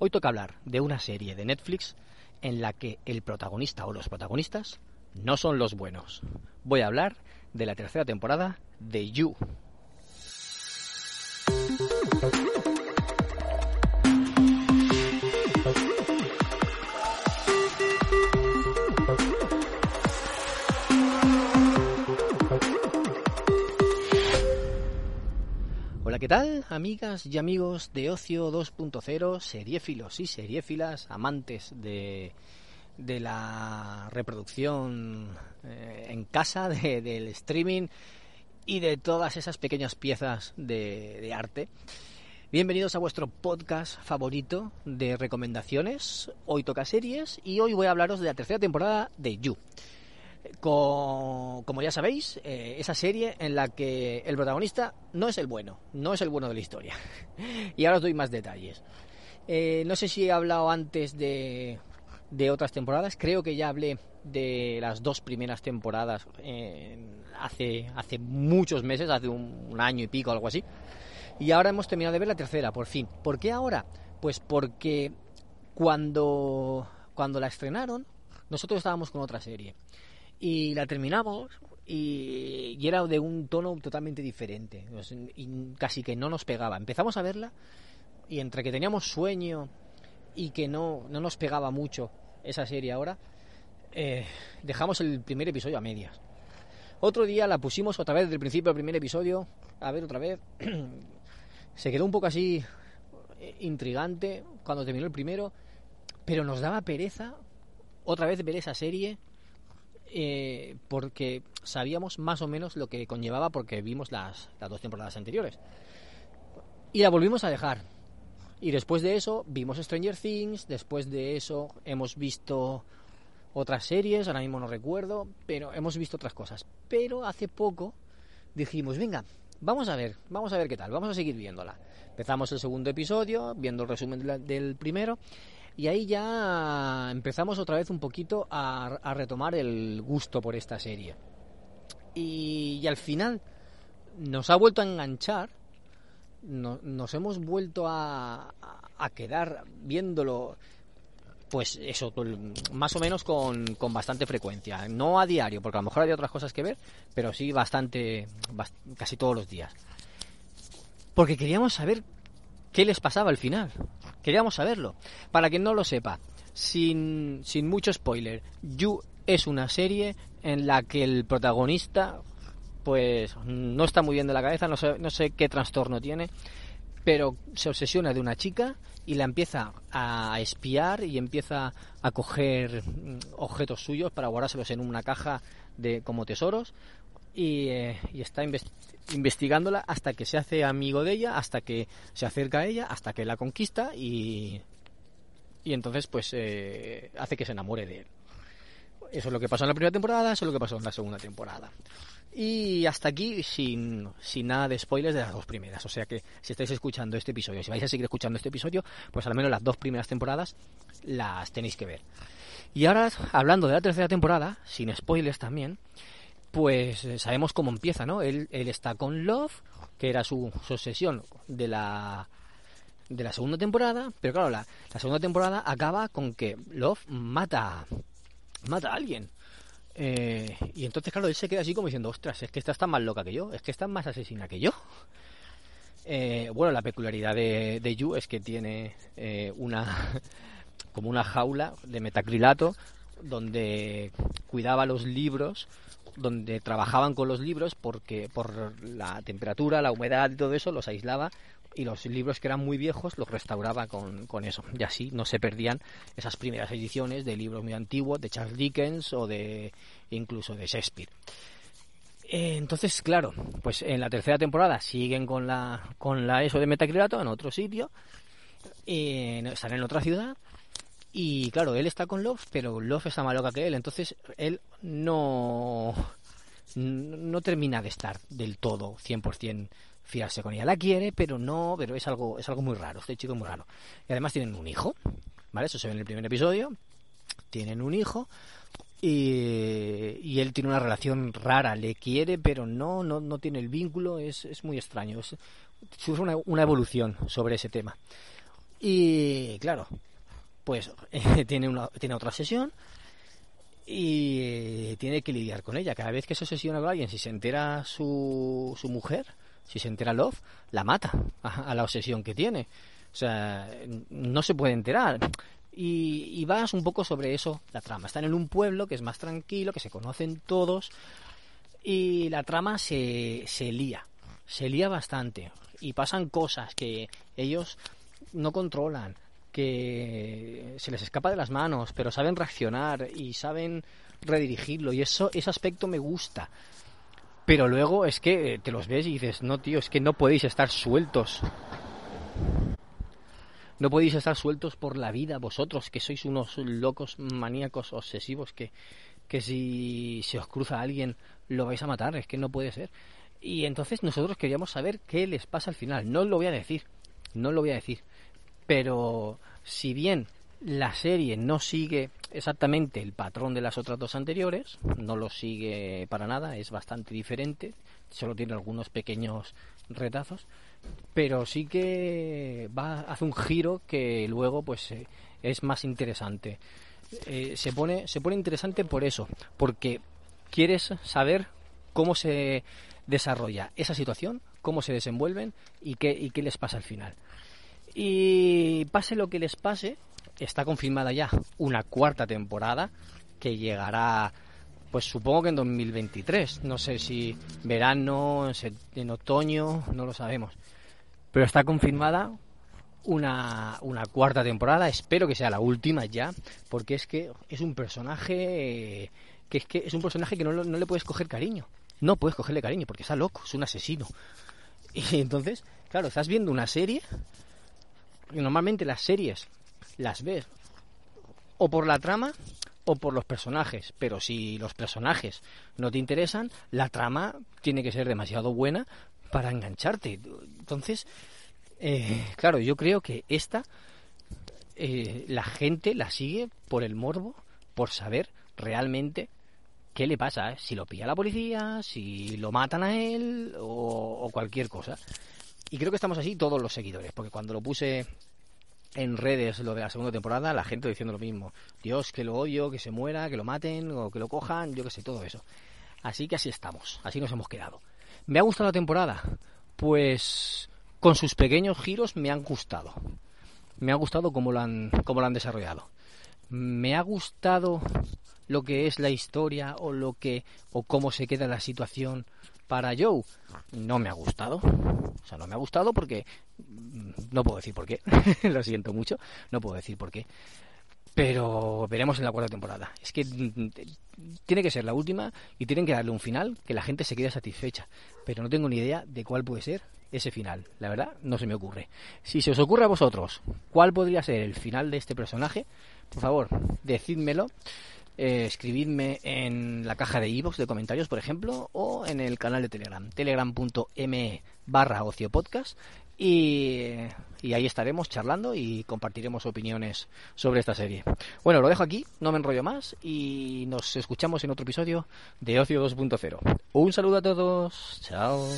Hoy toca hablar de una serie de Netflix en la que el protagonista o los protagonistas no son los buenos. Voy a hablar de la tercera temporada de You. ¿Qué tal, amigas y amigos de Ocio 2.0, seriéfilos y seriéfilas, amantes de, de la reproducción eh, en casa, de- del streaming y de todas esas pequeñas piezas de arte? Bienvenidos a vuestro podcast favorito de recomendaciones. Hoy toca series y hoy voy a hablaros de la tercera temporada de You. Co- como ya sabéis, eh, esa serie en la que el protagonista no es el bueno, no es el bueno de la historia. y ahora os doy más detalles. Eh, no sé si he hablado antes de, de otras temporadas, creo que ya hablé de las dos primeras temporadas eh, hace, hace muchos meses, hace un, un año y pico, algo así. Y ahora hemos terminado de ver la tercera, por fin. ¿Por qué ahora? Pues porque cuando, cuando la estrenaron, nosotros estábamos con otra serie y la terminamos y, y era de un tono totalmente diferente. Y casi que no nos pegaba. Empezamos a verla y entre que teníamos sueño y que no, no nos pegaba mucho esa serie ahora eh, dejamos el primer episodio a medias. Otro día la pusimos otra vez del principio del primer episodio a ver otra vez. Se quedó un poco así eh, intrigante cuando terminó el primero pero nos daba pereza otra vez ver esa serie eh, porque sabíamos más o menos lo que conllevaba porque vimos las, las dos temporadas anteriores. Y la volvimos a dejar. Y después de eso vimos Stranger Things, después de eso hemos visto otras series, ahora mismo no recuerdo, pero hemos visto otras cosas. Pero hace poco dijimos, venga, vamos a ver, vamos a ver qué tal, vamos a seguir viéndola. Empezamos el segundo episodio, viendo el resumen del primero, y ahí ya empezamos otra vez un poquito a, retomar el gusto por esta serie. Y, al final nos ha vuelto a enganchar, no- nos hemos vuelto a, a- quedar viéndolo, pues eso, más o menos con, bastante frecuencia. No a diario, porque a lo mejor hay otras cosas que ver, pero sí bastante, bast- casi todos los días. Porque queríamos saber qué les pasaba al final. Queríamos saberlo. Para quien no lo sepa, sin, sin mucho spoiler, You es una serie en la que el protagonista pues no está muy bien de la cabeza, no sé, no sé qué trastorno tiene, pero se obsesiona de una chica y la empieza a espiar y empieza a coger mm, objetos suyos para guardárselos en una caja de como tesoros y, eh, y está inves- investigándola hasta que se hace amigo de ella, hasta que se acerca a ella, hasta que la conquista y, y entonces pues eh, hace que se enamore de él. Eso es lo que pasó en la primera temporada, eso es lo que pasó en la segunda temporada. Y hasta aquí sin, sin nada de spoilers de las dos primeras. O sea que si estáis escuchando este episodio, si vais a seguir escuchando este episodio, pues al menos las dos primeras temporadas las tenéis que ver. Y ahora, hablando de la tercera temporada, sin spoilers también, pues eh, sabemos cómo empieza, ¿no? Él, él está con Love, que era su, su obsesión de la, de la segunda temporada, pero claro, la, la segunda temporada acaba con que Love mata, mata a alguien. Eh, y entonces, claro, él se queda así como diciendo, ostras, es que esta está más loca que yo, es que esta es más asesina que yo. Eh, bueno, la peculiaridad de, de Yu es que tiene eh, una como una jaula de metacrilato donde cuidaba los libros, donde trabajaban con los libros porque por la temperatura, la humedad y todo eso los aislaba y los libros que eran muy viejos los restauraba con, con eso. Y así no se perdían esas primeras ediciones de libros muy antiguos de Charles Dickens o de incluso de Shakespeare. Eh, entonces, claro, pues en la tercera temporada siguen con la con la eso de metacrilato en otro sitio, eh, están en otra ciudad y claro, él está con Love, pero Love está más loca que él, entonces él no no termina de estar del todo 100% fiarse con ella. La quiere, pero no, pero es algo es algo muy raro, este chico es muy raro. Y además tienen un hijo, ¿vale? Eso se ve en el primer episodio. Tienen un hijo y, y él tiene una relación rara, le quiere, pero no, no, no tiene el vínculo, es, es muy extraño. Es, una, una evolución sobre ese tema. Y claro, pues tiene, una, tiene otra sesión y tiene que lidiar con ella. Cada vez que se sesiona con alguien, si se entera su, su mujer, si se entera Love, la mata a, la obsesión que tiene. O sea, no se puede enterar. Y, y, vas un poco sobre eso, la trama. Están en un pueblo que es más tranquilo, que se conocen todos, y la trama se, se lía, se lía bastante. Y pasan cosas que ellos no controlan se les escapa de las manos, pero saben reaccionar y saben redirigirlo y eso ese aspecto me gusta. Pero luego es que te los ves y dices, "No, tío, es que no podéis estar sueltos." No podéis estar sueltos por la vida vosotros, que sois unos locos maníacos obsesivos que, que si se os cruza alguien lo vais a matar, es que no puede ser. Y entonces nosotros queríamos saber qué les pasa al final. No lo voy a decir, no lo voy a decir. Pero si bien la serie no sigue exactamente el patrón de las otras dos anteriores, no lo sigue para nada, es bastante diferente, solo tiene algunos pequeños retazos, pero sí que va hace un giro que luego pues eh, es más interesante. Eh, se pone se pone interesante por eso, porque quieres saber cómo se desarrolla esa situación, cómo se desenvuelven y qué y qué les pasa al final. Y pase lo que les pase, está confirmada ya una cuarta temporada que llegará, pues supongo que en 2023. No sé si verano, en otoño, no lo sabemos. Pero está confirmada una, una cuarta temporada. Espero que sea la última ya, porque es que es un personaje que es que es un personaje que no, no le puedes coger cariño. No puedes cogerle cariño porque está loco, es un asesino. Y entonces, claro, estás viendo una serie normalmente las series las ves o por la trama o por los personajes, pero si los personajes no te interesan, la trama tiene que ser demasiado buena para engancharte. Entonces, eh, claro, yo creo que esta eh, la gente la sigue por el morbo, por saber realmente qué le pasa, ¿eh? si lo pilla la policía, si lo matan a él o cualquier cosa. Y creo que estamos así todos los seguidores, porque cuando lo puse en redes lo de la segunda temporada, la gente diciendo lo mismo. Dios, que lo odio, que se muera, que lo maten o que lo cojan, yo qué sé, todo eso. Así que así estamos, así nos hemos quedado. ¿Me ha gustado la temporada? Pues con sus pequeños giros me han gustado. Me ha gustado cómo lo han, cómo lo han desarrollado. Me ha gustado lo que es la historia o lo que o cómo se queda la situación para Joe no me ha gustado. O sea, no me ha gustado porque mm, no puedo decir por qué. Lo siento mucho, no puedo decir por qué. Pero veremos en la cuarta temporada. Es que mm, tiene que ser la última y tienen que darle un final que la gente se quede satisfecha. Pero no tengo ni idea de cuál puede ser ese final. La verdad, no se me ocurre. Si se os ocurre a vosotros cuál podría ser el final de este personaje, por favor, decídmelo eh, escribidme en la caja de iVoox de comentarios, por ejemplo, o en el canal de Telegram, telegram.me barra ociopodcast. Y, y ahí estaremos charlando y compartiremos opiniones sobre esta serie. Bueno, lo dejo aquí, no me enrollo más y nos escuchamos en otro episodio de Ocio 2.0. Un saludo a todos, chao.